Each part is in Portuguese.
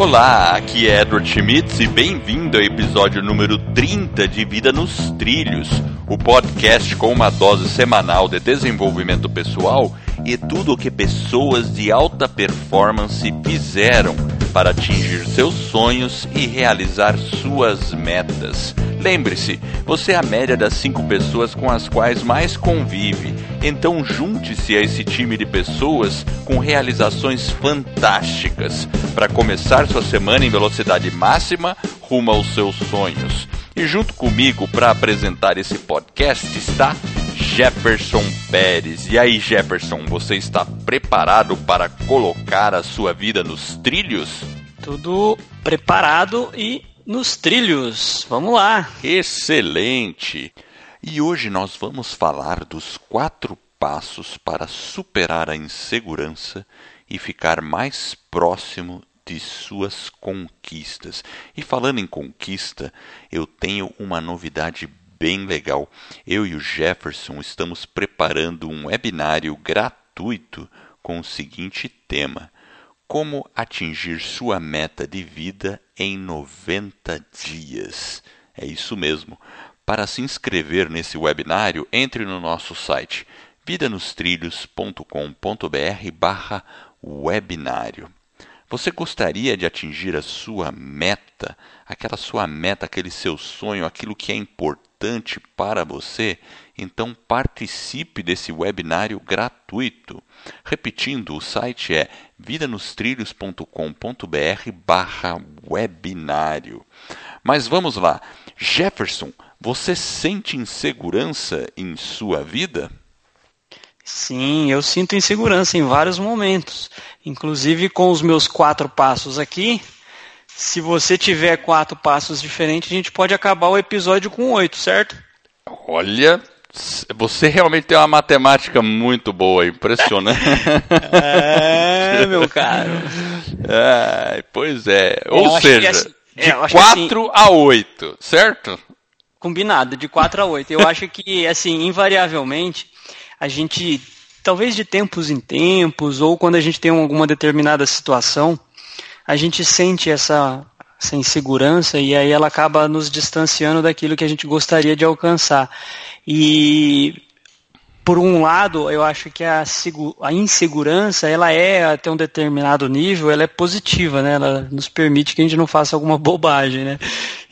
Olá, aqui é Edward Schmitz e bem-vindo ao episódio número 30 de Vida nos Trilhos, o podcast com uma dose semanal de desenvolvimento pessoal e tudo o que pessoas de alta performance fizeram para atingir seus sonhos e realizar suas metas. Lembre-se, você é a média das cinco pessoas com as quais mais convive, então junte-se a esse time de pessoas com realizações fantásticas para começar sua semana em velocidade máxima rumo aos seus sonhos. E junto comigo para apresentar esse podcast está Jefferson Pérez. E aí, Jefferson, você está preparado para colocar a sua vida nos trilhos? Tudo preparado e nos trilhos. Vamos lá. Excelente! E hoje nós vamos falar dos quatro passos para superar a insegurança e ficar mais próximo de suas conquistas. E falando em conquista, eu tenho uma novidade bem legal. Eu e o Jefferson estamos preparando um webinário gratuito com o seguinte tema: Como atingir sua meta de vida em 90 dias. É isso mesmo. Para se inscrever nesse webinário, entre no nosso site vidanostrilhos.com.br barra webinário. Você gostaria de atingir a sua meta, aquela sua meta, aquele seu sonho, aquilo que é importante para você? Então participe desse webinário gratuito. Repetindo, o site é vidanostrilhos.com.br barra webinário. Mas vamos lá. Jefferson, você sente insegurança em sua vida? Sim, eu sinto insegurança em vários momentos. Inclusive com os meus quatro passos aqui. Se você tiver quatro passos diferentes, a gente pode acabar o episódio com oito, certo? Olha, você realmente tem uma matemática muito boa, impressionante. é, meu caro. É, pois é. Ou eu seja, assim, de 4 assim, a 8, certo? Combinado, de 4 a 8. Eu acho que, assim, invariavelmente, a gente, talvez de tempos em tempos, ou quando a gente tem alguma determinada situação, a gente sente essa, essa insegurança e aí ela acaba nos distanciando daquilo que a gente gostaria de alcançar. E por um lado, eu acho que a, a, insegurança, ela é, até um determinado nível, ela é positiva, né? Ela nos permite que a gente não faça alguma bobagem, né?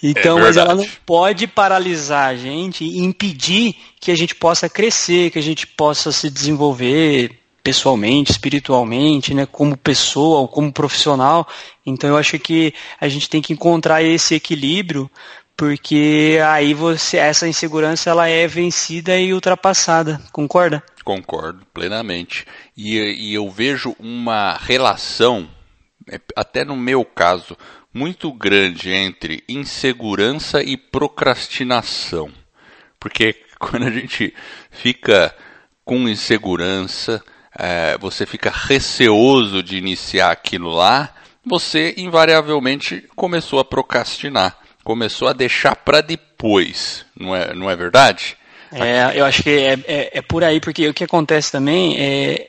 Então, é mas ela não pode paralisar a gente e impedir que a gente possa crescer, que a gente possa se desenvolver pessoalmente, espiritualmente, né, como pessoa ou como profissional. Então eu acho que a gente tem que encontrar esse equilíbrio porque aí você essa insegurança ela é vencida e ultrapassada, concorda? Concordo plenamente. E, e eu vejo uma relação, é, até no meu caso, muito grande entre insegurança e procrastinação. Porque quando a gente fica com insegurança, é, você fica receoso de iniciar aquilo lá, você invariavelmente começou a procrastinar começou a deixar para depois, não é, não é verdade? É, eu acho que é, é, é, por aí, porque o que acontece também é,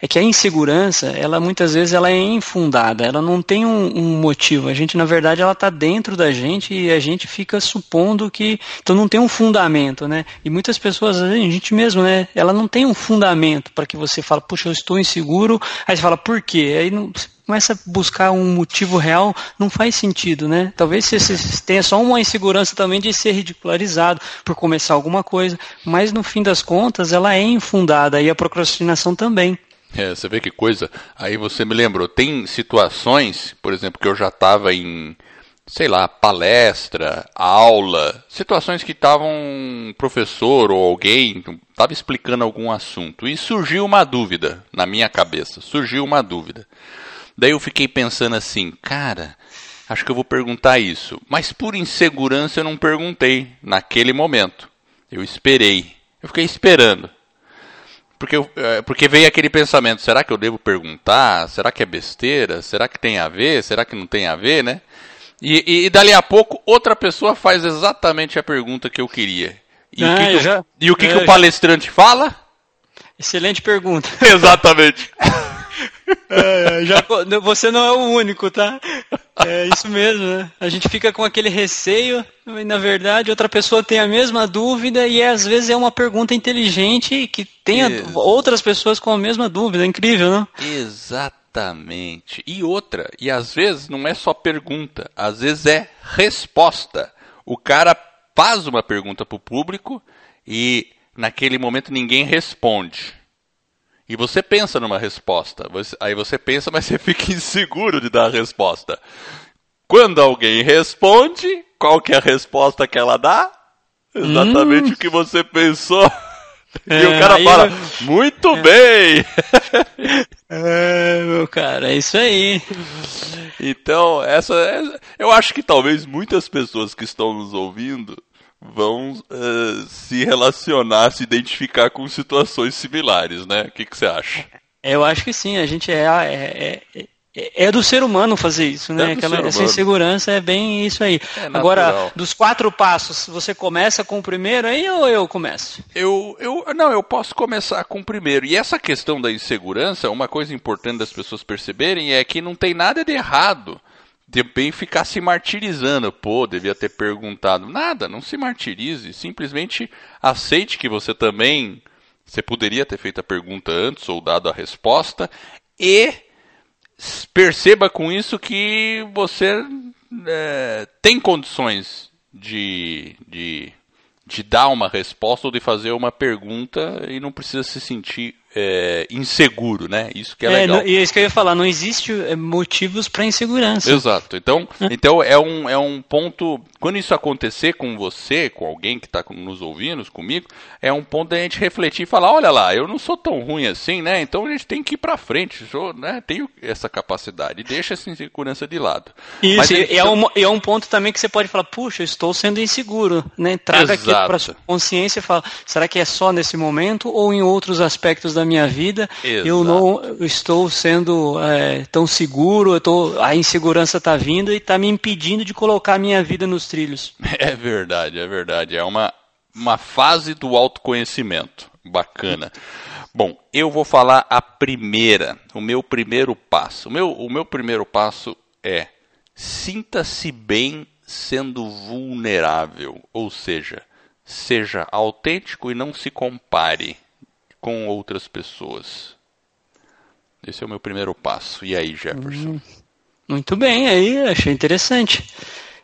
é que a insegurança, ela muitas vezes ela é infundada, ela não tem um, um motivo. A gente, na verdade, ela está dentro da gente e a gente fica supondo que. Então não tem um fundamento, né? E muitas pessoas, a gente mesmo, né? Ela não tem um fundamento para que você fale, puxa, eu estou inseguro. Aí você fala, por quê? Aí não, começa a buscar um motivo real, não faz sentido, né? Talvez você tenha só uma insegurança também de ser ridicularizado por começar alguma coisa, mas no fim das contas ela é infundada e a procrastinação também. É, você vê que coisa. Aí você me lembrou, tem situações, por exemplo, que eu já estava em, sei lá, palestra, aula, situações que estavam um professor ou alguém estava explicando algum assunto e surgiu uma dúvida na minha cabeça. Surgiu uma dúvida. Daí eu fiquei pensando assim, cara, acho que eu vou perguntar isso. Mas por insegurança eu não perguntei naquele momento. Eu esperei. Eu fiquei esperando. Porque, é, porque veio aquele pensamento: será que eu devo perguntar? Será que é besteira? Será que tem a ver? Será que não tem a ver, né? E, e, e dali a pouco, outra pessoa faz exatamente a pergunta que eu queria. E ah, o que, que, já, e o, que, que o palestrante já... fala? Excelente pergunta. Exatamente. É, já, você não é o único, tá? É isso mesmo, né? A gente fica com aquele receio, e na verdade outra pessoa tem a mesma dúvida e às vezes é uma pergunta inteligente que tem outras pessoas com a mesma dúvida. É incrível, né? Exatamente. E outra, e às vezes não é só pergunta, às vezes é resposta. O cara faz uma pergunta para o público e naquele momento ninguém responde. E você pensa numa resposta. Aí você pensa, mas você fica inseguro de dar a resposta. Quando alguém responde, qual que é a resposta que ela dá? Exatamente hum. o que você pensou. É, e o cara fala, eu... muito é. bem! É, meu cara, é isso aí. Então, essa é, eu acho que talvez muitas pessoas que estão nos ouvindo vão uh, se relacionar, se identificar com situações similares, né? O que, que você acha? Eu acho que sim, a gente é, é, é, é do ser humano fazer isso, né? É Aquela, essa insegurança é bem isso aí. É Agora, dos quatro passos, você começa com o primeiro aí ou eu começo? Eu, eu, não, eu posso começar com o primeiro. E essa questão da insegurança, uma coisa importante das pessoas perceberem é que não tem nada de errado bem ficar se martirizando. Pô, devia ter perguntado. Nada, não se martirize. Simplesmente aceite que você também. Você poderia ter feito a pergunta antes ou dado a resposta. E perceba com isso que você é, tem condições de, de, de dar uma resposta ou de fazer uma pergunta e não precisa se sentir é, inseguro, né? Isso que é, é legal. E é isso que eu ia falar, não existe é, motivos para insegurança. Exato. Então, é. então é, um, é um ponto. Quando isso acontecer com você, com alguém que está nos ouvindo, comigo, é um ponto da gente refletir e falar: olha lá, eu não sou tão ruim assim, né? Então a gente tem que ir para frente. Eu né, tenho essa capacidade. Deixa essa insegurança de lado. Isso, Mas, e, é um, é um ponto também que você pode falar: puxa, eu estou sendo inseguro. Né? Traga Exato. aquilo para sua consciência e fala: será que é só nesse momento ou em outros aspectos da minha vida, Exato. eu não estou sendo é, tão seguro, tô, a insegurança está vindo e está me impedindo de colocar a minha vida nos trilhos. É verdade, é verdade. É uma, uma fase do autoconhecimento. Bacana. Bom, eu vou falar a primeira, o meu primeiro passo. O meu, o meu primeiro passo é sinta-se bem sendo vulnerável, ou seja, seja autêntico e não se compare com outras pessoas. Esse é o meu primeiro passo. E aí, Jefferson? Hum, muito bem, aí achei interessante.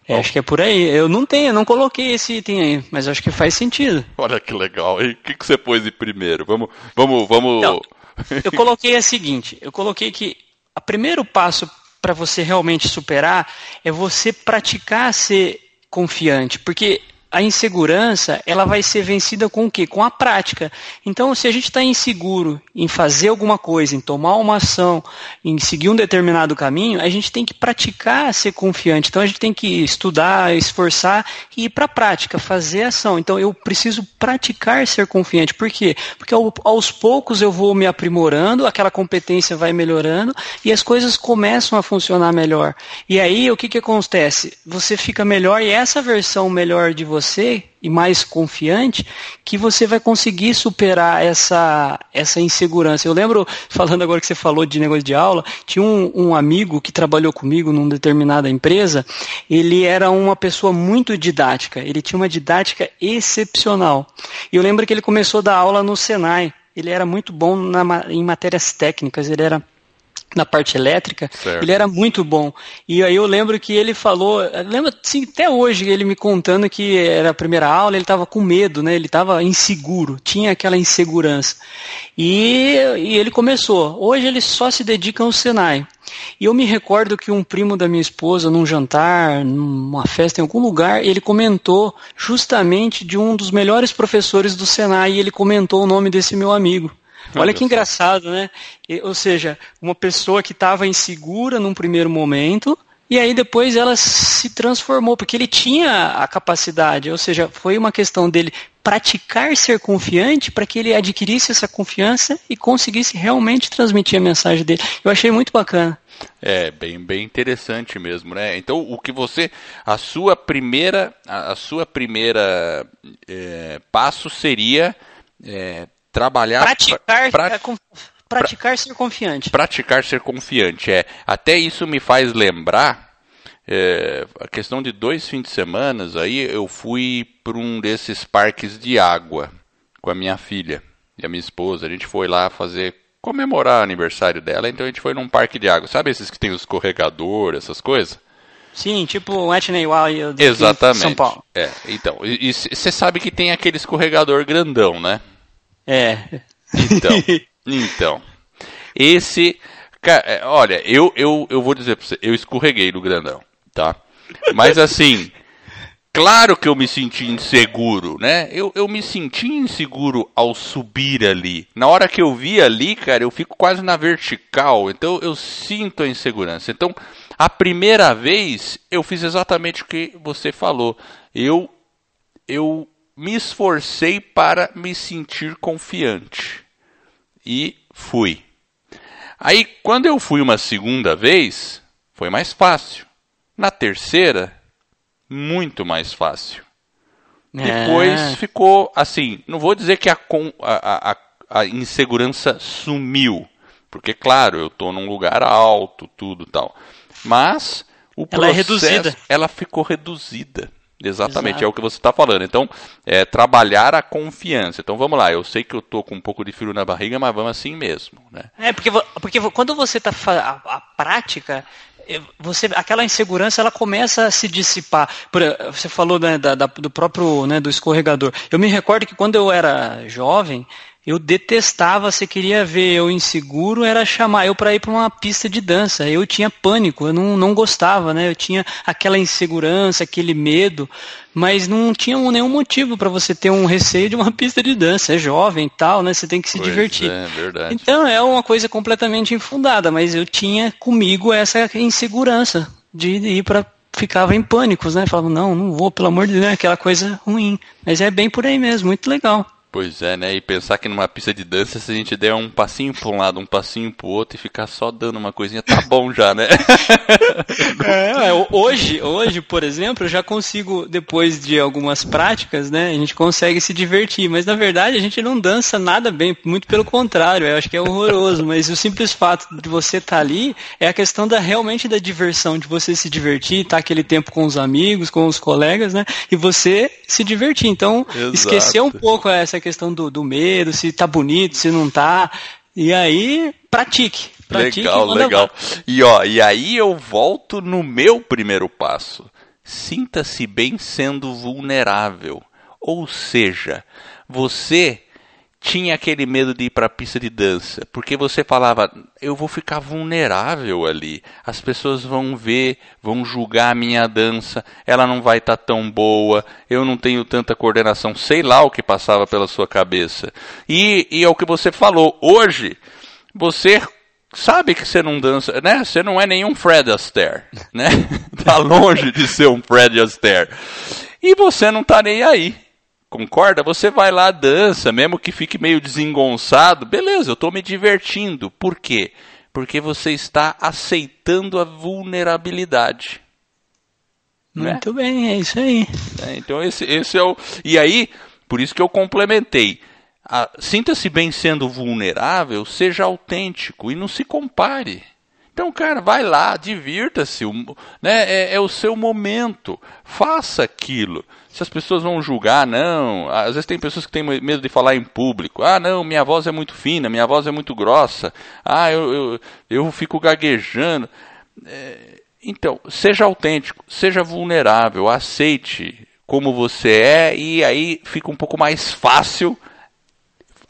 É, acho que é por aí. Eu não tenho, não coloquei esse item aí, mas acho que faz sentido. Olha que legal. E o que, que você pôs de primeiro? Vamos, vamos, vamos. Então, eu coloquei a seguinte: eu coloquei que o primeiro passo para você realmente superar é você praticar ser confiante, porque a insegurança ela vai ser vencida com o quê? Com a prática. Então, se a gente está inseguro em fazer alguma coisa, em tomar uma ação, em seguir um determinado caminho, a gente tem que praticar ser confiante. Então, a gente tem que estudar, esforçar e ir para a prática, fazer ação. Então, eu preciso praticar ser confiante. Por quê? Porque aos poucos eu vou me aprimorando, aquela competência vai melhorando e as coisas começam a funcionar melhor. E aí, o que, que acontece? Você fica melhor e essa versão melhor de você você e mais confiante que você vai conseguir superar essa, essa insegurança. Eu lembro, falando agora que você falou de negócio de aula, tinha um, um amigo que trabalhou comigo numa determinada empresa, ele era uma pessoa muito didática, ele tinha uma didática excepcional. E eu lembro que ele começou a dar aula no Senai, ele era muito bom na, em matérias técnicas, ele era na parte elétrica, certo. ele era muito bom. E aí eu lembro que ele falou, lembro assim, até hoje ele me contando que era a primeira aula, ele estava com medo, né? Ele estava inseguro, tinha aquela insegurança. E, e ele começou. Hoje ele só se dedica ao Senai. E eu me recordo que um primo da minha esposa, num jantar, numa festa em algum lugar, ele comentou justamente de um dos melhores professores do Senai e ele comentou o nome desse meu amigo. Olha que engraçado, né? Ou seja, uma pessoa que estava insegura num primeiro momento, e aí depois ela se transformou, porque ele tinha a capacidade, ou seja, foi uma questão dele praticar ser confiante para que ele adquirisse essa confiança e conseguisse realmente transmitir a mensagem dele. Eu achei muito bacana. É, bem, bem interessante mesmo, né? Então, o que você, a sua primeira, a, sua primeira é, passo seria é, trabalhar praticar pra, pra, praticar ser confiante praticar ser confiante é até isso me faz lembrar é, a questão de dois fins de semana, aí eu fui para um desses parques de água com a minha filha e a minha esposa. A gente foi lá fazer comemorar o aniversário dela, então a gente foi num parque de água. Sabe esses que tem o escorregador, essas coisas? Sim, tipo o Etney Wild Exatamente. São Paulo. É, então, e você sabe que tem aquele escorregador grandão, né? É. Então, então. Esse, cara, é, olha, eu, eu, eu vou dizer pra você, eu escorreguei no grandão, tá? Mas assim, claro que eu me senti inseguro, né? Eu, eu me senti inseguro ao subir ali. Na hora que eu vi ali, cara, eu fico quase na vertical, então eu sinto a insegurança. Então, a primeira vez eu fiz exatamente o que você falou. Eu eu me esforcei para me sentir confiante e fui. Aí quando eu fui uma segunda vez, foi mais fácil. Na terceira, muito mais fácil. É. Depois ficou assim, não vou dizer que a, a, a, a insegurança sumiu, porque claro, eu estou num lugar alto, tudo tal. Mas o ela é processo, é reduzida. ela ficou reduzida. Exatamente, Exato. é o que você está falando. Então, é, trabalhar a confiança. Então, vamos lá. Eu sei que eu estou com um pouco de frio na barriga, mas vamos assim mesmo. Né? É, porque, porque quando você está a, a prática, é, você, aquela insegurança ela começa a se dissipar. Você falou né, da, da, do próprio né, do escorregador. Eu me recordo que quando eu era jovem, eu detestava, você queria ver eu inseguro, era chamar eu para ir para uma pista de dança. Eu tinha pânico, eu não, não gostava, né? Eu tinha aquela insegurança, aquele medo, mas não tinha nenhum motivo para você ter um receio de uma pista de dança. É jovem e tal, né? Você tem que se pois divertir. É, verdade. Então é uma coisa completamente infundada, mas eu tinha comigo essa insegurança de ir para ficava em pânicos, né? Falava, não, não vou, pelo amor de Deus, aquela coisa ruim. Mas é bem por aí mesmo, muito legal. Pois é, né? E pensar que numa pista de dança, se a gente der um passinho para um lado, um passinho para o outro e ficar só dando uma coisinha, tá bom já, né? é, é hoje, hoje, por exemplo, eu já consigo, depois de algumas práticas, né? A gente consegue se divertir, mas na verdade a gente não dança nada bem, muito pelo contrário, eu acho que é horroroso, mas o simples fato de você estar tá ali é a questão da realmente da diversão, de você se divertir, estar tá aquele tempo com os amigos, com os colegas, né? E você se divertir. Então, Exato. esquecer um pouco essa questão do, do medo, se tá bonito, se não tá. E aí, pratique. pratique legal, legal. E, ó, e aí eu volto no meu primeiro passo. Sinta-se bem sendo vulnerável. Ou seja, você tinha aquele medo de ir para a pista de dança, porque você falava, eu vou ficar vulnerável ali. As pessoas vão ver, vão julgar a minha dança, ela não vai estar tá tão boa, eu não tenho tanta coordenação, sei lá o que passava pela sua cabeça. E, e é o que você falou, hoje você sabe que você não dança, né? Você não é nenhum Fred Astaire, né? tá longe de ser um Fred Astaire. E você não tá nem aí. Concorda? Você vai lá, dança, mesmo que fique meio desengonçado, beleza, eu estou me divertindo. Por quê? Porque você está aceitando a vulnerabilidade. Né? Muito né? bem, é isso aí. É, então esse, esse é o. E aí, por isso que eu complementei. Sinta-se bem sendo vulnerável, seja autêntico e não se compare. Então, cara, vai lá, divirta-se, né? É, é, o seu momento, faça aquilo. Se as pessoas vão julgar, não. Às vezes tem pessoas que têm medo de falar em público. Ah, não, minha voz é muito fina, minha voz é muito grossa. Ah, eu, eu, eu fico gaguejando. É, então, seja autêntico, seja vulnerável, aceite como você é e aí fica um pouco mais fácil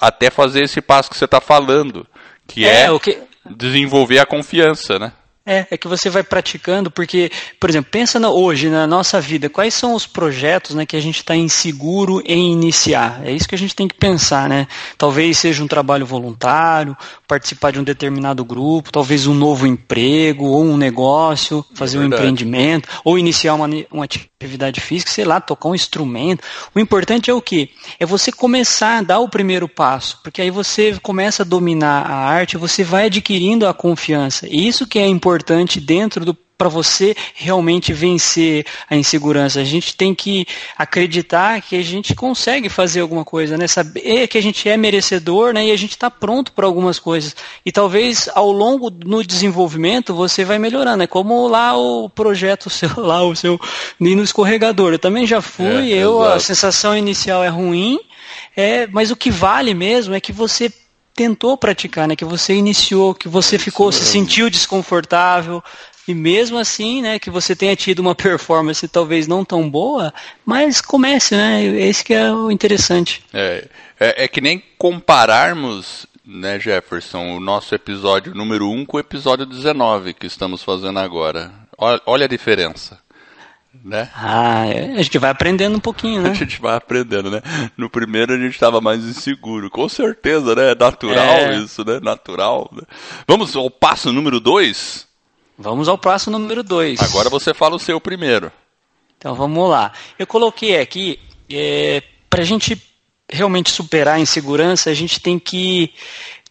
até fazer esse passo que você está falando, que é, é o que desenvolver a confiança, né? É, é que você vai praticando, porque, por exemplo, pensa na, hoje na nossa vida, quais são os projetos né, que a gente está inseguro em iniciar? É isso que a gente tem que pensar, né? Talvez seja um trabalho voluntário, participar de um determinado grupo, talvez um novo emprego, ou um negócio, fazer é um empreendimento, ou iniciar uma, uma atividade física, sei lá, tocar um instrumento. O importante é o quê? É você começar a dar o primeiro passo, porque aí você começa a dominar a arte, você vai adquirindo a confiança. E isso que é importante importante dentro do para você realmente vencer a insegurança. A gente tem que acreditar que a gente consegue fazer alguma coisa, né? Saber que a gente é merecedor, né? E a gente está pronto para algumas coisas. E talvez ao longo no desenvolvimento você vai melhorando. É como lá o projeto seu, lá o seu no escorregador. Eu também já fui. É, eu exato. a sensação inicial é ruim. É, mas o que vale mesmo é que você tentou praticar, né? Que você iniciou, que você ficou, se sentiu desconfortável, e mesmo assim, né, que você tenha tido uma performance talvez não tão boa, mas comece, né? Esse que é o interessante. É, é, é que nem compararmos, né, Jefferson, o nosso episódio número 1 com o episódio 19 que estamos fazendo agora. Olha, olha a diferença né? Ah, é, a gente vai aprendendo um pouquinho, né? A gente vai aprendendo, né? No primeiro a gente estava mais inseguro, com certeza, né? É natural é... isso, né? Natural. Né? Vamos ao passo número dois? Vamos ao passo número dois. Agora você fala o seu primeiro. Então vamos lá. Eu coloquei aqui, é, para a gente realmente superar a insegurança, a gente tem que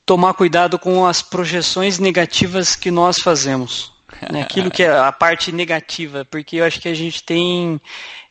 tomar cuidado com as projeções negativas que nós fazemos né? aquilo que é a parte negativa, porque eu acho que a gente tem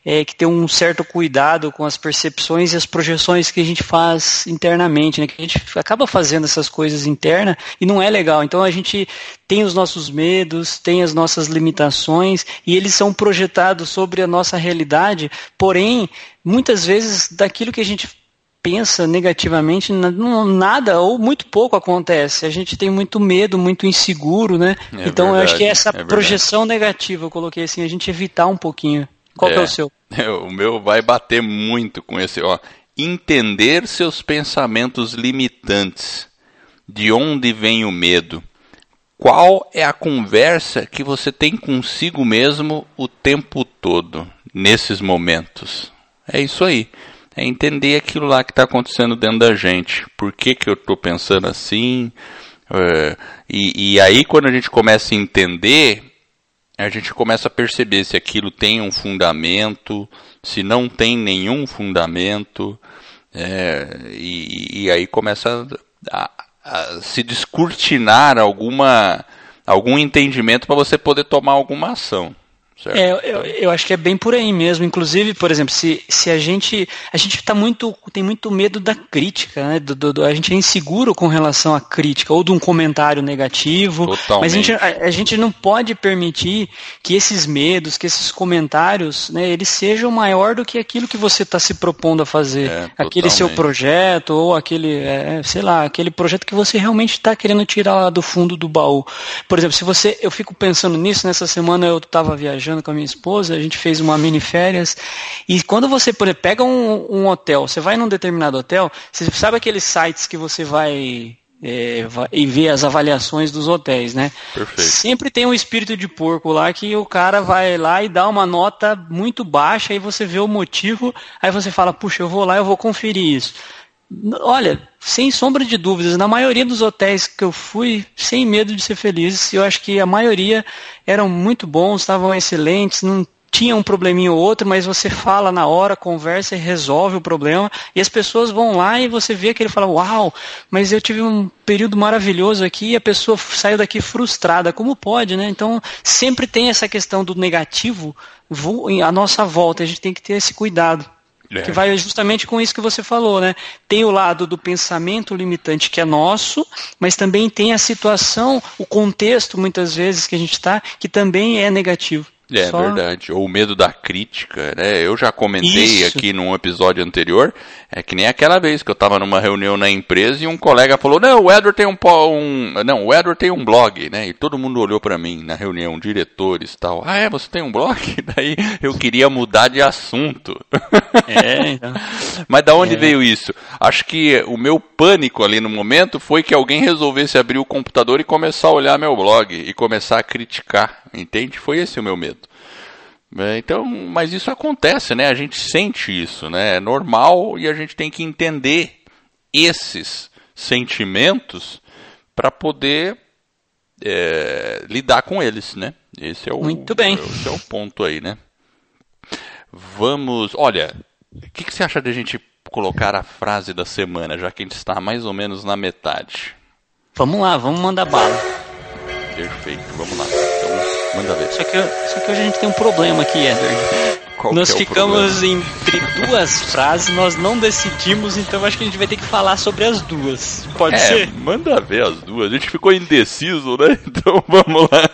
é, que ter um certo cuidado com as percepções e as projeções que a gente faz internamente, né? que a gente acaba fazendo essas coisas internas e não é legal. Então a gente tem os nossos medos, tem as nossas limitações e eles são projetados sobre a nossa realidade, porém, muitas vezes daquilo que a gente pensa negativamente, nada ou muito pouco acontece. A gente tem muito medo, muito inseguro, né? É então verdade, eu acho que essa é projeção negativa, eu coloquei assim, a gente evitar um pouquinho. Qual é, é o seu? O meu vai bater muito com esse, ó. Entender seus pensamentos limitantes. De onde vem o medo? Qual é a conversa que você tem consigo mesmo o tempo todo, nesses momentos? É isso aí é entender aquilo lá que está acontecendo dentro da gente. Por que, que eu estou pensando assim? É, e, e aí, quando a gente começa a entender, a gente começa a perceber se aquilo tem um fundamento, se não tem nenhum fundamento, é, e, e, aí começa a, a, se descortinar alguma, algum entendimento para você poder tomar alguma ação. Certo. É, eu, eu acho que é bem por aí mesmo. Inclusive, por exemplo, se, se a gente a gente tá muito tem muito medo da crítica, né? Do, do, do, a gente é inseguro com relação à crítica ou de um comentário negativo. Totalmente. Mas a gente, a, a, gente não pode permitir que esses medos, que esses comentários, né? Eles sejam maior do que aquilo que você está se propondo a fazer, é, aquele seu projeto ou aquele, é, sei lá, aquele projeto que você realmente está querendo tirar lá do fundo do baú. Por exemplo, se você, eu fico pensando nisso. Nessa semana eu estava viajando viajando com a minha esposa, a gente fez uma mini férias. E quando você, por exemplo, pega um, um hotel, você vai num determinado hotel, você sabe aqueles sites que você vai é, e ver as avaliações dos hotéis, né? Perfeito. Sempre tem um espírito de porco lá que o cara vai lá e dá uma nota muito baixa, aí você vê o motivo, aí você fala, puxa, eu vou lá, eu vou conferir isso. Olha, sem sombra de dúvidas, na maioria dos hotéis que eu fui, sem medo de ser feliz, eu acho que a maioria eram muito bons, estavam excelentes, não tinha um probleminha ou outro, mas você fala na hora, conversa e resolve o problema, e as pessoas vão lá e você vê que ele fala, uau, mas eu tive um período maravilhoso aqui e a pessoa saiu daqui frustrada, como pode, né? Então, sempre tem essa questão do negativo à nossa volta, a gente tem que ter esse cuidado. É. Que vai justamente com isso que você falou, né? Tem o lado do pensamento limitante que é nosso, mas também tem a situação, o contexto, muitas vezes, que a gente está, que também é negativo. É Só... verdade. Ou o medo da crítica, né? Eu já comentei Isso. aqui num episódio anterior, é que nem aquela vez que eu estava numa reunião na empresa e um colega falou: "Não, o Edward tem um, um não, o Edward tem um blog", né? E todo mundo olhou para mim na reunião, diretores, tal. "Ah, é, você tem um blog?" Daí eu queria mudar de assunto. É, então. Mas da onde é. veio isso? Acho que o meu pânico ali no momento foi que alguém resolvesse abrir o computador e começar a olhar meu blog e começar a criticar, entende? Foi esse o meu medo. É, então, mas isso acontece, né? A gente sente isso, né? É normal e a gente tem que entender esses sentimentos para poder é, lidar com eles, né? Esse é o, Muito bem. Esse é o ponto aí, né? Vamos, olha, o que, que você acha de a gente colocar a frase da semana, já que a gente está mais ou menos na metade? Vamos lá, vamos mandar bala. Perfeito, vamos lá. Manda ver. Só que, só que hoje a gente tem um problema aqui, Edward. Qual nós é ficamos problema? entre duas frases, nós não decidimos, então acho que a gente vai ter que falar sobre as duas. Pode É, ser? manda ver as duas. A gente ficou indeciso, né? Então vamos lá.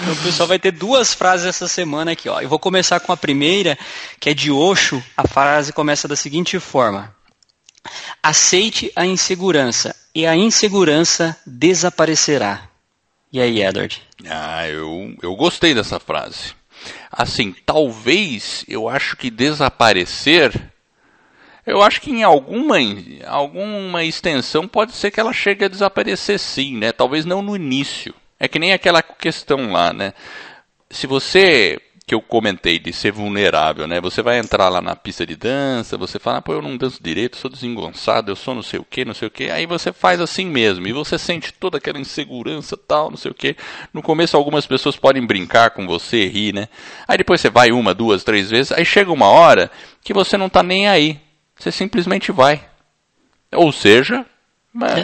Então, o pessoal vai ter duas frases essa semana aqui, ó. Eu vou começar com a primeira, que é de Osho. A frase começa da seguinte forma: Aceite a insegurança e a insegurança desaparecerá. E aí, Edward? Ah, eu, eu gostei dessa frase. Assim, talvez eu acho que desaparecer. Eu acho que em alguma, alguma extensão pode ser que ela chegue a desaparecer sim, né? Talvez não no início. É que nem aquela questão lá, né? Se você, que eu comentei de ser vulnerável, né? Você vai entrar lá na pista de dança, você fala, pô, eu não danço direito, sou desengonçado, eu sou não sei o que, não sei o que. Aí você faz assim mesmo, e você sente toda aquela insegurança tal, não sei o que. No começo algumas pessoas podem brincar com você, rir, né? Aí depois você vai uma, duas, três vezes, aí chega uma hora que você não tá nem aí. Você simplesmente vai. Ou seja,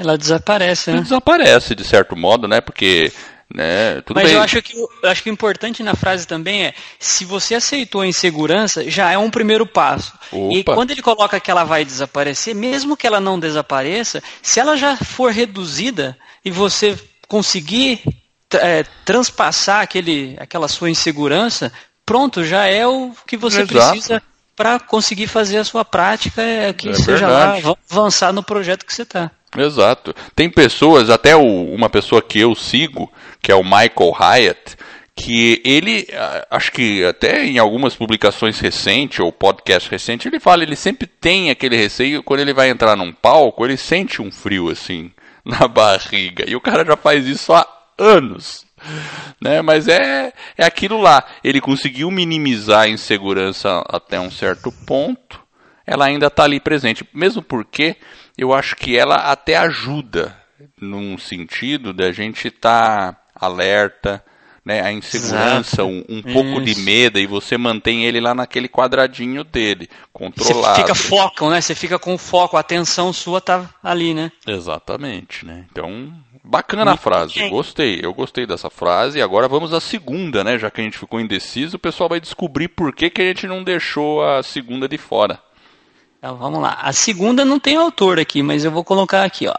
Ela desaparece, né? desaparece de certo modo, né? Porque, né, Mas bem. eu acho, que, eu acho que o importante na frase também é: se você aceitou a insegurança, já é um primeiro passo. E Opa. quando ele coloca que ela vai desaparecer, mesmo que ela não desapareça, se ela já for reduzida e você conseguir é, transpassar aquele, aquela sua insegurança, pronto, já é o que você Exato. precisa para conseguir fazer a sua prática, é, que É seja verdade. lá, avançar no projeto que você está. Exato. Tem pessoas, até o- uma pessoa que eu sigo, que é o Michael Hyatt, que ele, acho que até em algumas publicações recentes ou podcast recente, ele fala, ele sempre tem aquele receio, quando ele vai entrar num palco, ele sente um frio assim na barriga. E o cara já faz isso há anos. Né? Mas é, é aquilo lá. Ele conseguiu minimizar a insegurança até um certo ponto. Ela ainda está ali presente. Mesmo porque eu acho que ela até ajuda num sentido da gente estar alerta, né? A insegurança, Exato. um, um pouco de medo, e você mantém ele lá naquele quadradinho dele, Você controlado. fica foco, né? Você fica com foco, a atenção sua tá ali, né? Exatamente, né? Então, bacana a frase, bem. gostei, eu gostei dessa frase. E agora vamos à segunda, né? Já que a gente ficou indeciso, o pessoal vai descobrir por que, que a gente não deixou a segunda de fora. Então vamos lá. A segunda não tem autor aqui, mas eu vou colocar aqui, ó.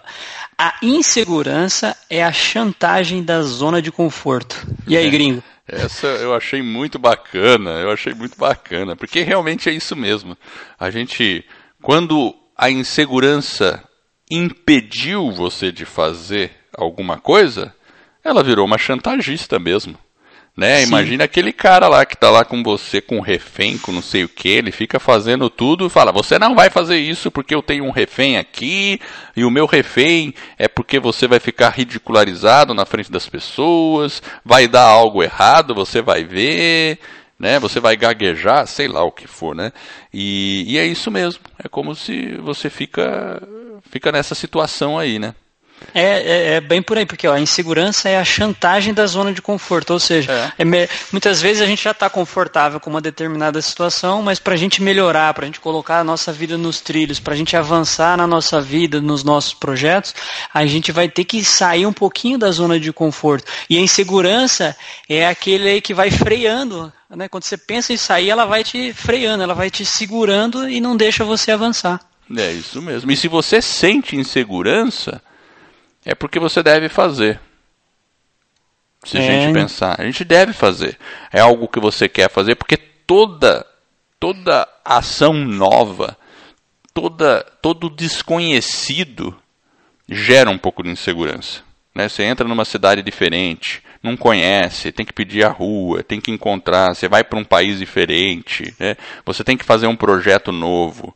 A insegurança é a chantagem da zona de conforto. E aí, gringo? Essa eu achei muito bacana, eu achei muito bacana, porque realmente é isso mesmo. A gente, quando a insegurança impediu você de fazer alguma coisa, ela virou uma chantagista mesmo. Né? Sim. Imagina aquele cara lá que tá lá com você, com refém, com não sei o que, ele fica fazendo tudo e fala: Você não vai fazer isso porque eu tenho um refém aqui, e o meu refém é porque você vai ficar ridicularizado na frente das pessoas, vai dar algo errado, você vai ver, né? Você vai gaguejar, sei lá o que for, né? E, e é isso mesmo. É como se você fica, fica nessa situação aí, né? É, é, é bem por aí, porque ó, a insegurança é a chantagem da zona de conforto. Ou seja, é me- muitas vezes a gente já está confortável com uma determinada situação, mas para a gente melhorar, para a gente colocar a nossa vida nos trilhos, para a gente avançar na nossa vida, nos nossos projetos, a gente vai ter que sair um pouquinho da zona de conforto. E a insegurança é aquele aí que vai freando. Né? Quando você pensa em sair, ela vai te freando, ela vai te segurando e não deixa você avançar. É isso mesmo. E se você sente insegurança, é porque você deve fazer. Se a É. gente pensar, a gente deve fazer. É algo que você quer fazer, porque toda toda ação nova, toda todo desconhecido gera um pouco de insegurança. Né? Você entra numa cidade diferente, não conhece, tem que pedir a rua, tem que encontrar, você vai para um país diferente, né? você tem que fazer um projeto novo.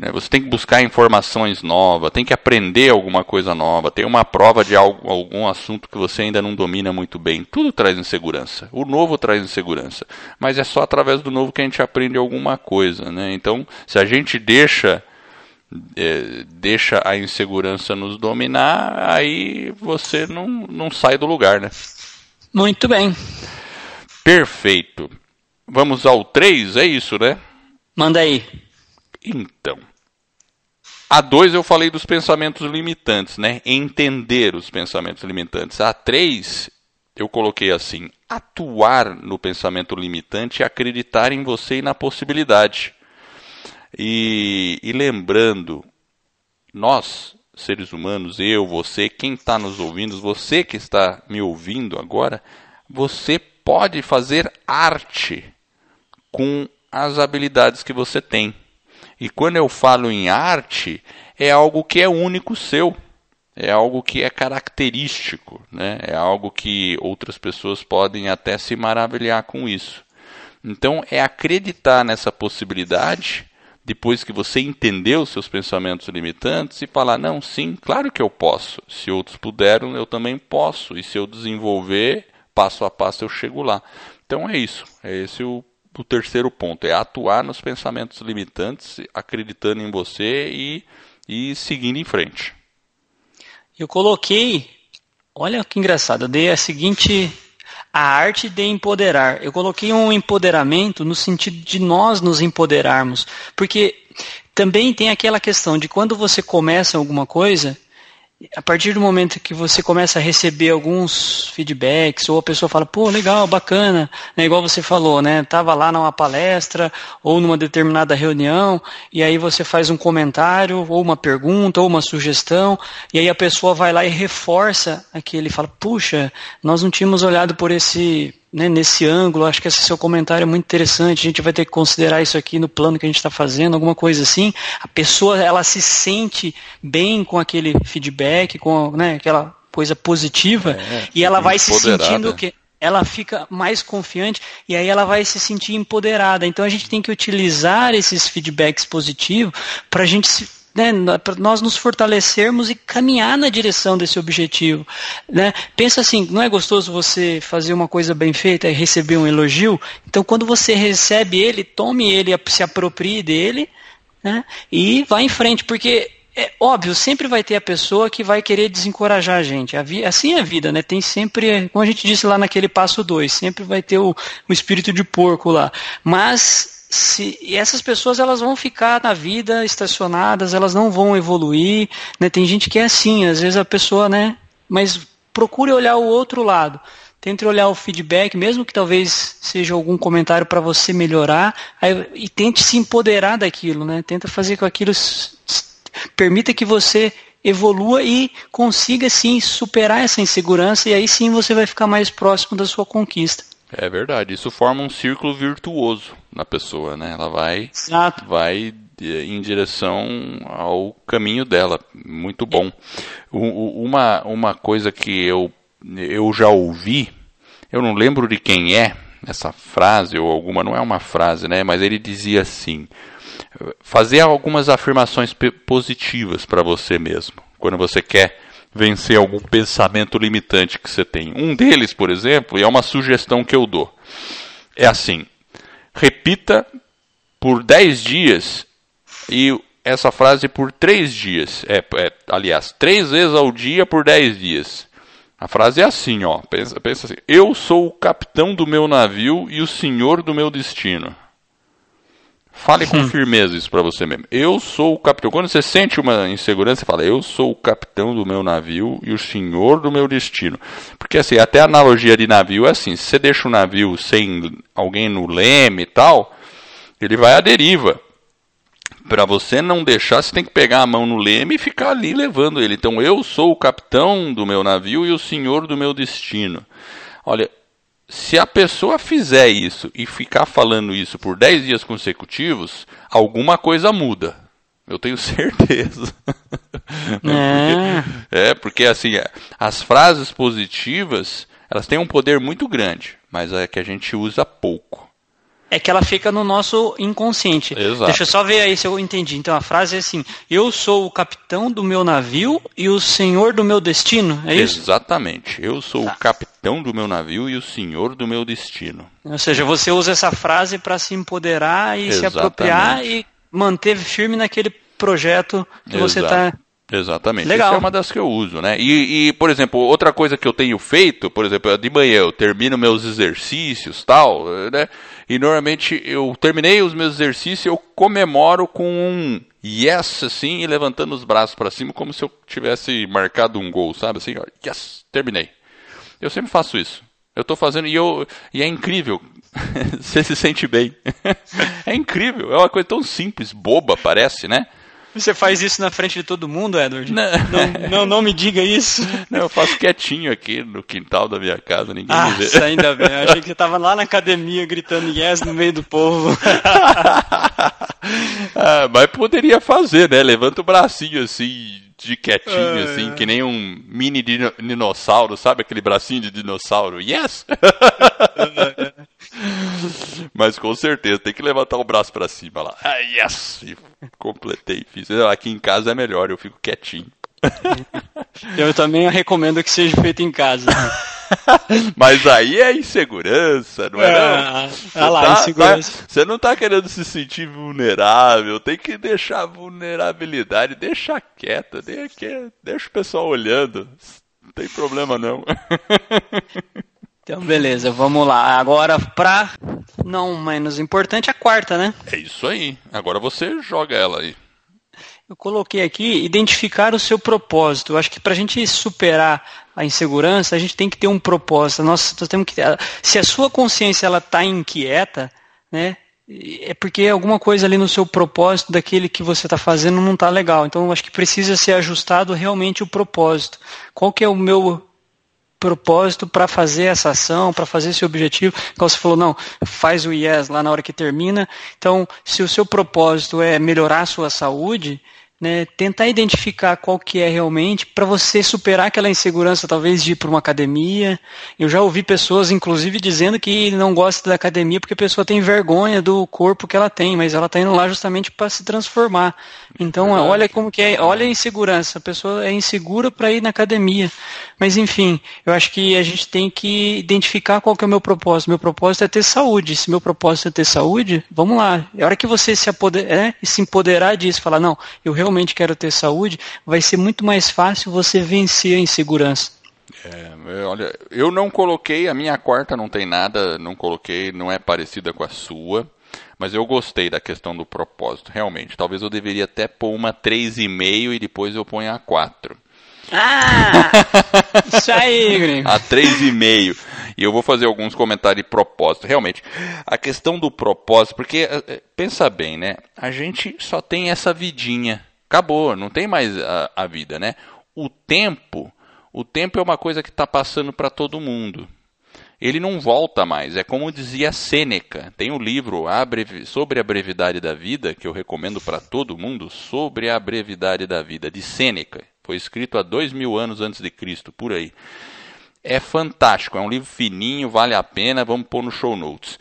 Né? Você tem que buscar informações novas, tem que aprender alguma coisa nova, tem uma prova de algo, algum assunto que você ainda não domina muito bem. Tudo traz insegurança. O novo traz insegurança. Mas é só através do novo que a gente aprende alguma coisa. Né? Então, se a gente deixa, é, deixa a insegurança nos dominar, aí você não, não sai do lugar. Né? Muito bem. Perfeito. Vamos ao 3, é isso, né? Manda aí. Então, a 2 eu falei dos pensamentos limitantes, né? Entender os pensamentos limitantes. A 3 eu coloquei assim: atuar no pensamento limitante e acreditar em você e na possibilidade. E, e lembrando, nós, seres humanos, eu, você, quem está nos ouvindo, você que está me ouvindo agora, você pode fazer arte com as habilidades que você tem. E quando eu falo em arte, é algo que é único seu, é algo que é característico, né? é algo que outras pessoas podem até se maravilhar com isso. Então, é acreditar nessa possibilidade, depois que você entendeu os seus pensamentos limitantes, e falar: não, sim, claro que eu posso. Se outros puderam, eu também posso. E se eu desenvolver, passo a passo eu chego lá. Então, é isso. É esse o o terceiro ponto, é atuar nos pensamentos limitantes, acreditando em você e, e seguindo em frente. Eu coloquei, olha que engraçado, eu dei a seguinte a arte de empoderar. Eu coloquei um empoderamento no sentido de nós nos empoderarmos, porque também tem aquela questão de quando você começa alguma coisa, a partir do momento que você começa a receber alguns feedbacks, ou a pessoa fala, pô, legal, bacana, né, igual você falou, né? Tava lá numa palestra ou numa determinada reunião, e aí você faz um comentário, ou uma pergunta, ou uma sugestão, e aí a pessoa vai lá e reforça aquele, fala, puxa, nós não tínhamos olhado por esse né, nesse ângulo, acho que esse seu comentário é muito interessante, a gente vai ter que considerar isso aqui no plano que a gente está fazendo, alguma coisa assim. A pessoa ela se sente bem com aquele feedback, com né, aquela coisa positiva, é, e ela vai se sentindo que ela fica mais confiante e aí ela vai se sentir empoderada. Então a gente tem que utilizar esses feedbacks positivos para a gente se né, para nós nos fortalecermos e caminhar na direção desse objetivo. Né? Pensa assim, não é gostoso você fazer uma coisa bem feita e receber um elogio? Então, quando você recebe ele, tome ele, se aproprie dele né, e vá em frente, porque é óbvio, sempre vai ter a pessoa que vai querer desencorajar a gente. Assim é a vida, né? Tem sempre, como a gente disse lá naquele passo 2, sempre vai ter o, o espírito de porco lá. Mas se, e essas pessoas elas vão ficar na vida estacionadas, elas não vão evoluir, né? Tem gente que é assim, às vezes a pessoa, né? Mas procure olhar o outro lado. Tente olhar o feedback, mesmo que talvez seja algum comentário para você melhorar, aí, e tente se empoderar daquilo, né? Tenta fazer com aquilo permita que você evolua e consiga sim superar essa insegurança e aí sim você vai ficar mais próximo da sua conquista. É verdade, isso forma um círculo virtuoso na pessoa, né? Ela vai, Exato. vai eh, em direção ao caminho dela. Muito bom. Uma, uma coisa que eu, eu já ouvi, eu não lembro de quem é essa frase ou alguma, não é uma frase, né? Mas ele dizia assim: fazer algumas afirmações positivas para você mesmo, quando você quer vencer algum pensamento limitante que você tem. Um deles, por exemplo, e é uma sugestão que eu dou, é assim: repita por 10 dias e essa frase por 3 dias. É, é, aliás, 3 vezes ao dia por 10 dias. A frase é assim, ó. Pensa, pensa assim: Eu sou o capitão do meu navio e o senhor do meu destino. Fale com firmeza isso para você mesmo. Eu sou o capitão. Quando você sente uma insegurança, você fala: Eu sou o capitão do meu navio e o senhor do meu destino. Porque assim, até a analogia de navio é assim: se você deixa o navio sem alguém no leme e tal, ele vai à deriva. Para você não deixar, você tem que pegar a mão no leme e ficar ali levando ele. Então, eu sou o capitão do meu navio e o senhor do meu destino. Olha, se a pessoa fizer isso e ficar falando isso por 10 dias consecutivos, alguma coisa muda. Eu tenho certeza. É. porque, é, porque assim, as frases positivas, elas têm um poder muito grande, mas é que a gente usa pouco é que ela fica no nosso inconsciente. Exato. Deixa eu só ver aí se eu entendi. Então a frase é assim: Eu sou o capitão do meu navio e o senhor do meu destino. É isso? Exatamente. Eu sou tá. o capitão do meu navio e o senhor do meu destino. Ou seja, você usa essa frase para se empoderar e Exatamente. se apropriar e manter firme naquele projeto que Exato. você está Exatamente. Legal. Essa é uma das que eu uso, né? E, e, por exemplo, outra coisa que eu tenho feito, por exemplo, de manhã eu termino meus exercícios, tal, né? E normalmente eu terminei os meus exercícios, eu comemoro com um yes assim e levantando os braços para cima como se eu tivesse marcado um gol, sabe? Assim, ó, yes, terminei. Eu sempre faço isso. Eu estou fazendo e, eu, e é incrível. Você se sente bem. é incrível. É uma coisa tão simples, boba, parece, né? Você faz isso na frente de todo mundo, Edward? Não, não, não, não, me diga isso. Não, eu faço quietinho aqui no quintal da minha casa, ninguém ah, me vê. ainda bem. Eu achei que você estava lá na academia gritando yes no meio do povo. ah, mas poderia fazer, né? Levanta o bracinho assim, de quietinho, assim, que nem um mini dinossauro, sabe? Aquele bracinho de dinossauro. Yes! Mas com certeza, tem que levantar o braço para cima lá. Ah, yes! E completei, fiz. Aqui em casa é melhor, eu fico quietinho. Eu também recomendo que seja feito em casa. Mas aí é insegurança, não é? é não? Ah, lá, tá, insegurança. Tá, você não tá querendo se sentir vulnerável, tem que deixar a vulnerabilidade, deixa quieta, deixa, deixa o pessoal olhando. Não tem problema não. Então, beleza, vamos lá. Agora, pra não menos importante, a quarta, né? É isso aí. Agora você joga ela aí. Eu coloquei aqui identificar o seu propósito. Eu acho que para a gente superar a insegurança, a gente tem que ter um propósito. Nós, nós temos que ter, se a sua consciência ela está inquieta, né, é porque alguma coisa ali no seu propósito daquele que você está fazendo não está legal. Então, eu acho que precisa ser ajustado realmente o propósito. Qual que é o meu propósito para fazer essa ação, para fazer esse objetivo. Então você falou, não, faz o yes lá na hora que termina. Então, se o seu propósito é melhorar a sua saúde, né, tentar identificar qual que é realmente para você superar aquela insegurança talvez de ir para uma academia. Eu já ouvi pessoas inclusive dizendo que não gosta da academia porque a pessoa tem vergonha do corpo que ela tem, mas ela está indo lá justamente para se transformar. Então, olha como que é, olha a insegurança. A pessoa é insegura para ir na academia. Mas enfim, eu acho que a gente tem que identificar qual que é o meu propósito. Meu propósito é ter saúde. Se meu propósito é ter saúde, vamos lá. É hora que você se, apoder, é, se empoderar disso, falar, não, eu realmente quero ter saúde, vai ser muito mais fácil você vencer a insegurança. É, olha, eu não coloquei, a minha quarta não tem nada, não coloquei, não é parecida com a sua, mas eu gostei da questão do propósito, realmente. Talvez eu deveria até pôr uma 3,5 e depois eu ponho a 4. Ah! Isso aí, gringo. A 3,5. E eu vou fazer alguns comentários de propósito. Realmente, a questão do propósito, porque eh, eh, pensa bem, né? A gente só tem essa vidinha. Acabou, não tem mais a, a vida, né? O tempo, o tempo é uma coisa que está passando para todo mundo. Ele não volta mais. É como dizia Sêneca. Tem um livro sobre a brevidade da vida que eu recomendo para todo mundo sobre a brevidade da vida de Sêneca. Foi escrito há dois mil anos antes de Cristo, por aí. É fantástico, é um livro fininho, vale a pena, vamos pôr no show notes.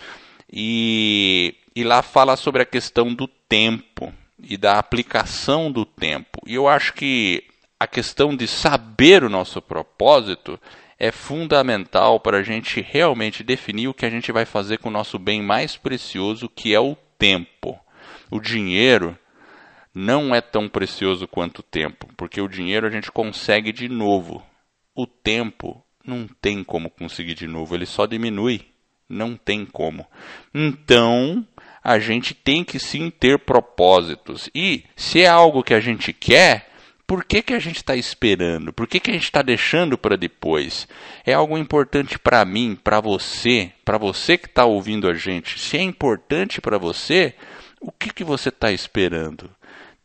E, e lá fala sobre a questão do tempo e da aplicação do tempo. E eu acho que a questão de saber o nosso propósito é fundamental para a gente realmente definir o que a gente vai fazer com o nosso bem mais precioso, que é o tempo. O dinheiro não é tão precioso quanto o tempo, porque o dinheiro a gente consegue de novo. O tempo não tem como conseguir de novo, ele só diminui. Não tem como. Então, a gente tem que sim ter propósitos. E se é algo que a gente quer, por que, que a gente está esperando? Por que, que a gente está deixando para depois? É algo importante para mim, para você, para você que está ouvindo a gente. Se é importante para você, o que, que você está esperando?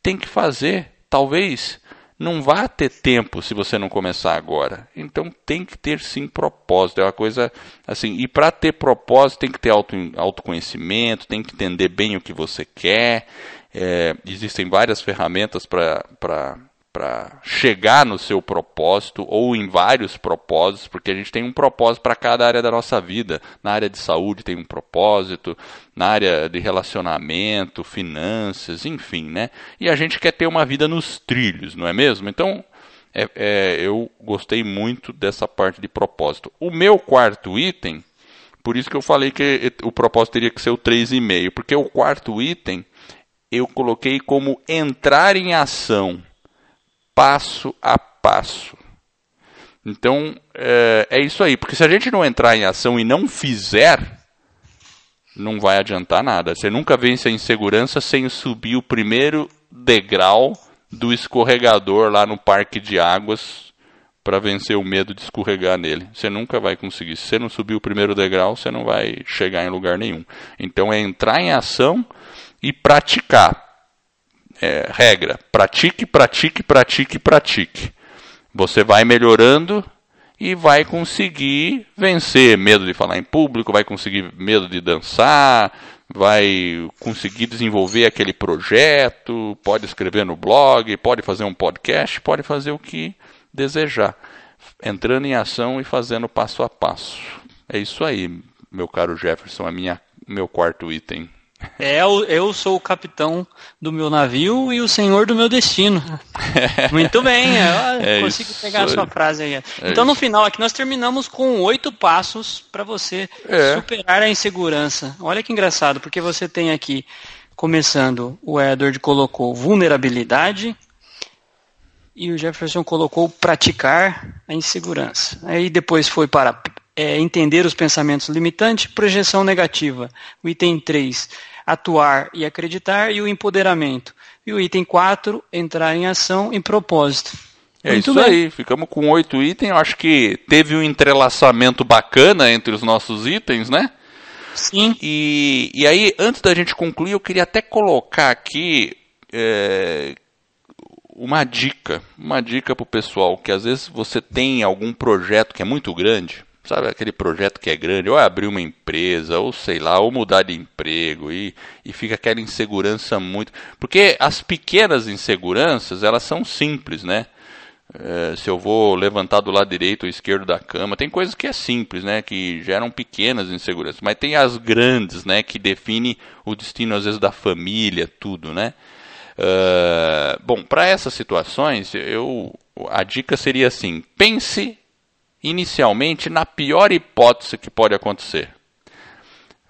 Tem que fazer. Talvez não vá ter tempo se você não começar agora. Então tem que ter sim propósito. É uma coisa assim. E para ter propósito tem que ter auto, autoconhecimento, tem que entender bem o que você quer. É, existem várias ferramentas para para chegar no seu propósito ou em vários propósitos, porque a gente tem um propósito para cada área da nossa vida. Na área de saúde tem um propósito, na área de relacionamento, finanças, enfim, né? E a gente quer ter uma vida nos trilhos, não é mesmo? Então, é, é, eu gostei muito dessa parte de propósito. O meu quarto item, por isso que eu falei que o propósito teria que ser o 3,5, porque o quarto item eu coloquei como entrar em ação passo a passo. Então, é, é, isso aí. Porque se a gente não entrar em ação e não fizer, não vai adiantar nada. Você nunca vence a insegurança sem subir o primeiro degrau do escorregador lá no parque de águas para vencer o medo de escorregar nele. Você nunca vai conseguir. Se você não subir o primeiro degrau, você não vai chegar em lugar nenhum. Então é entrar em ação e praticar. É, regra: pratique, pratique, pratique, pratique. Você vai melhorando e vai conseguir vencer medo de falar em público, vai conseguir medo de dançar, vai conseguir desenvolver aquele projeto, pode escrever no blog, pode fazer um podcast, pode fazer o que desejar, entrando em ação e fazendo passo a passo. É isso aí, meu caro Jefferson, a minha meu quarto item. É, eu sou o capitão do meu navio e o senhor do meu destino. Muito bem, eu é consigo isso, pegar a sua frase aí. É então, no final, aqui nós terminamos com oito passos para você é. superar a insegurança. Olha que engraçado, porque você tem aqui, começando, o Edward colocou vulnerabilidade e o Jefferson colocou praticar a insegurança. Aí depois foi para é, entender os pensamentos limitantes, projeção negativa. O item 3 atuar e acreditar, e o empoderamento. E o item 4, entrar em ação e propósito. É Muito isso bem. aí, ficamos com oito itens. Eu acho que teve um entrelaçamento bacana entre os nossos itens, né? Sim. E, e aí, antes da gente concluir, eu queria até colocar aqui é, uma dica, uma dica para o pessoal, que às vezes você tem algum projeto que é muito grande, sabe, aquele projeto que é grande, ou é abrir uma empresa, ou sei lá, ou mudar de emprego, e, e fica aquela insegurança muito. Porque as pequenas inseguranças, elas são simples, né? É, se eu vou levantar do lado direito ou esquerdo da cama, tem coisas que é simples, né, que geram pequenas inseguranças, mas tem as grandes, né, que definem o destino às vezes da família, tudo, né. Uh, bom, para essas situações, eu a dica seria assim: pense inicialmente na pior hipótese que pode acontecer.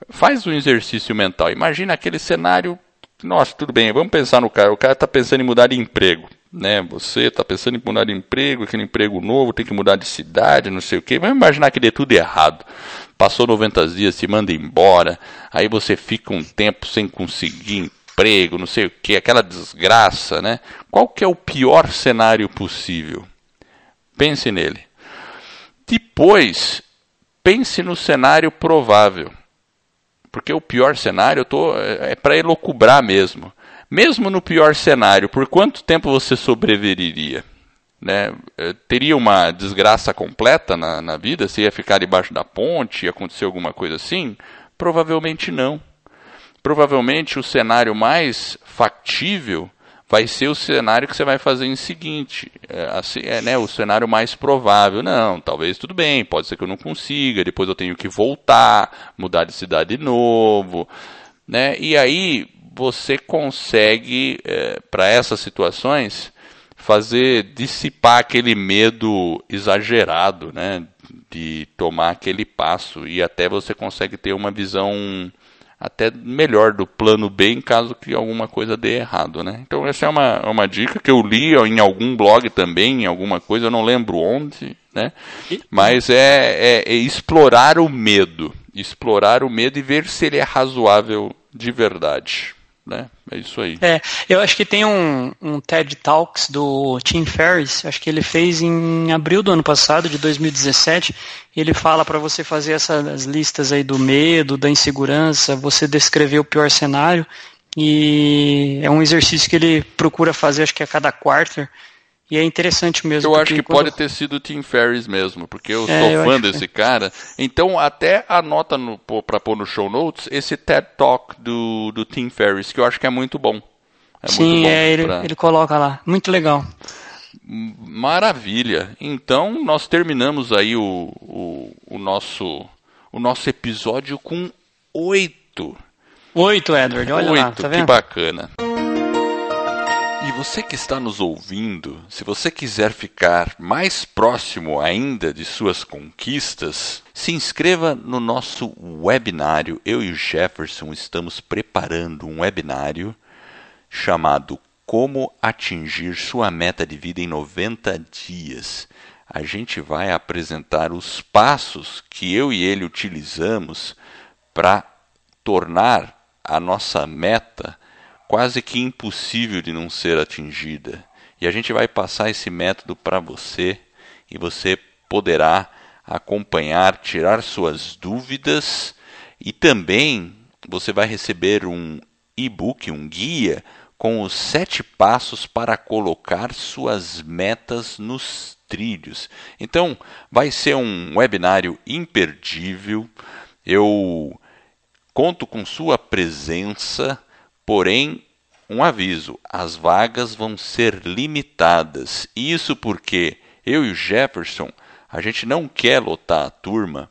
Faz um exercício mental. Imagina aquele cenário. Nossa, tudo bem, vamos pensar no cara. O cara está pensando em mudar de emprego. Né? Você está pensando em mudar de emprego, aquele emprego novo, tem que mudar de cidade, não sei o quê. Vamos imaginar que dê tudo errado. Passou 90 dias, se manda embora. Aí você fica um tempo sem conseguir emprego, não sei o quê, aquela desgraça, né? Qual que é o pior cenário possível? Pense nele. Depois, pense no cenário provável. Porque o pior cenário eu tô, é, é para elocubrar mesmo. Mesmo no pior cenário, por quanto tempo você sobreviveria? Né? É, teria uma desgraça completa na, na vida? Você ia ficar debaixo da ponte? Ia acontecer alguma coisa assim? Provavelmente não. Provavelmente o cenário mais factível vai ser o cenário que você vai fazer em seguinte, é, assim, é, né, o cenário mais provável. Não, talvez tudo bem, pode ser que eu não consiga, depois eu tenho que voltar, mudar de cidade de novo, né? E aí você consegue, é, para essas situações, fazer dissipar aquele medo exagerado, né? De tomar aquele passo e até você consegue ter uma visão até melhor do plano B em caso que alguma coisa dê errado, né? Então essa é uma, uma dica que eu li em algum blog também, em alguma coisa, eu não lembro onde, né? Mas é, é, é explorar o medo, explorar o medo e ver se ele é razoável de verdade né? É isso aí. É, eu acho que tem um, um TED Talks do Tim Ferriss, acho que ele fez em abril do ano passado, de 2017, e ele fala para você fazer essas listas aí do medo, da insegurança, você descrever o pior cenário, e é um exercício que ele procura fazer, acho que a cada quarter, e é interessante mesmo. Eu acho que pode ter sido o Tim Ferriss mesmo, porque eu é, sou eu fã desse que... cara. Então, até anota para pôr no show notes esse TED Talk do, do Tim Ferriss, que eu acho que é muito bom. É Sim, muito bom é, ele, pra... ele coloca lá. Muito legal. Maravilha. Então, nós terminamos aí o, o, o nosso, o nosso episódio com oito. Oito, Edward, olha oito, lá, tá vendo? Que bacana. Você que está nos ouvindo, se você quiser ficar mais próximo ainda de suas conquistas, se inscreva no nosso webinário. Eu e o Jefferson estamos preparando um webinário chamado Como Atingir Sua Meta de Vida em 90 Dias. A gente vai apresentar os passos que eu e ele utilizamos para tornar a nossa meta quase que impossível de não ser atingida. E a gente vai passar esse método para você e você poderá acompanhar, tirar suas dúvidas e também você vai receber um e-book, um guia com os sete passos para colocar suas metas nos trilhos. Então, vai ser um webinário imperdível. Eu conto com sua presença, porém, um aviso: as vagas vão ser limitadas. Isso porque eu e o Jefferson, a gente não quer lotar a turma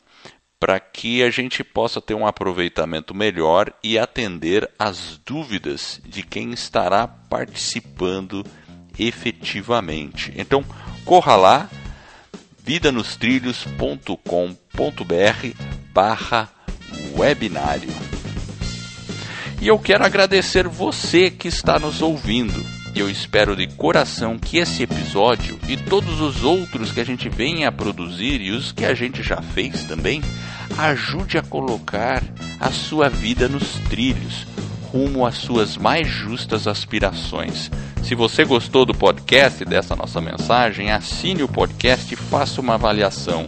para que a gente possa ter um aproveitamento melhor e atender às dúvidas de quem estará participando efetivamente. Então, corra lá vidanostrilhos.com.br barra webinário. E eu quero agradecer você que está nos ouvindo. E eu espero de coração que esse episódio e todos os outros que a gente venha a produzir e os que a gente já fez também ajude a colocar a sua vida nos trilhos, rumo às suas mais justas aspirações. Se você gostou do podcast dessa nossa mensagem, assine o podcast e faça uma avaliação.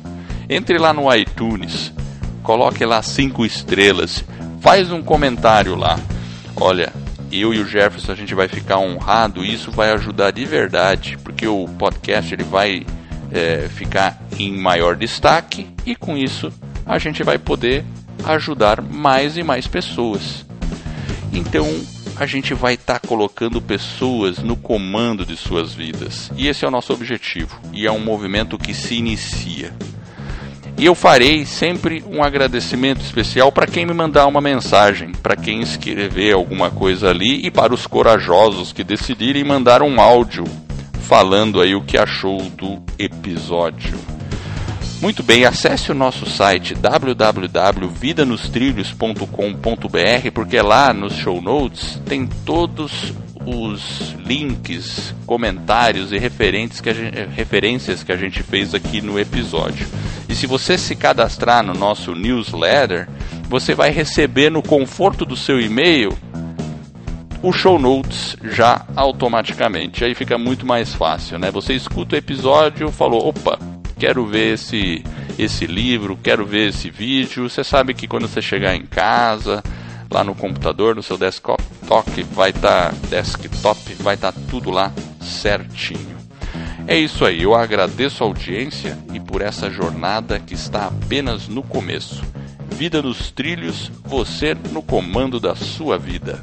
Entre lá no iTunes, coloque lá cinco estrelas, faz um comentário lá. Olha, eu e o Jefferson a gente vai ficar honrado e isso vai ajudar de verdade, porque o podcast ele vai é, ficar em maior destaque e com isso a gente vai poder ajudar mais e mais pessoas. Então a gente vai estar tá colocando pessoas no comando de suas vidas e esse é o nosso objetivo e é um movimento que se inicia. E eu farei sempre um agradecimento especial para quem me mandar uma mensagem, para quem escrever alguma coisa ali e para os corajosos que decidirem mandar um áudio falando aí o que achou do episódio. Muito bem, acesse o nosso site www.vidanostrilhos.com.br porque lá nos show notes tem todos os links, comentários e referentes que gente, referências que a gente fez aqui no episódio. E se você se cadastrar no nosso newsletter, você vai receber no conforto do seu e-mail o show notes já automaticamente. Aí fica muito mais fácil, né? Você escuta o episódio, falou, opa, quero ver esse esse livro, quero ver esse vídeo. Você sabe que quando você chegar em casa, lá no computador, no seu desktop, vai estar tá, desktop, vai estar tá tudo lá certinho. É isso aí, eu agradeço a audiência e por essa jornada que está apenas no começo. Vida nos trilhos, você no comando da sua vida.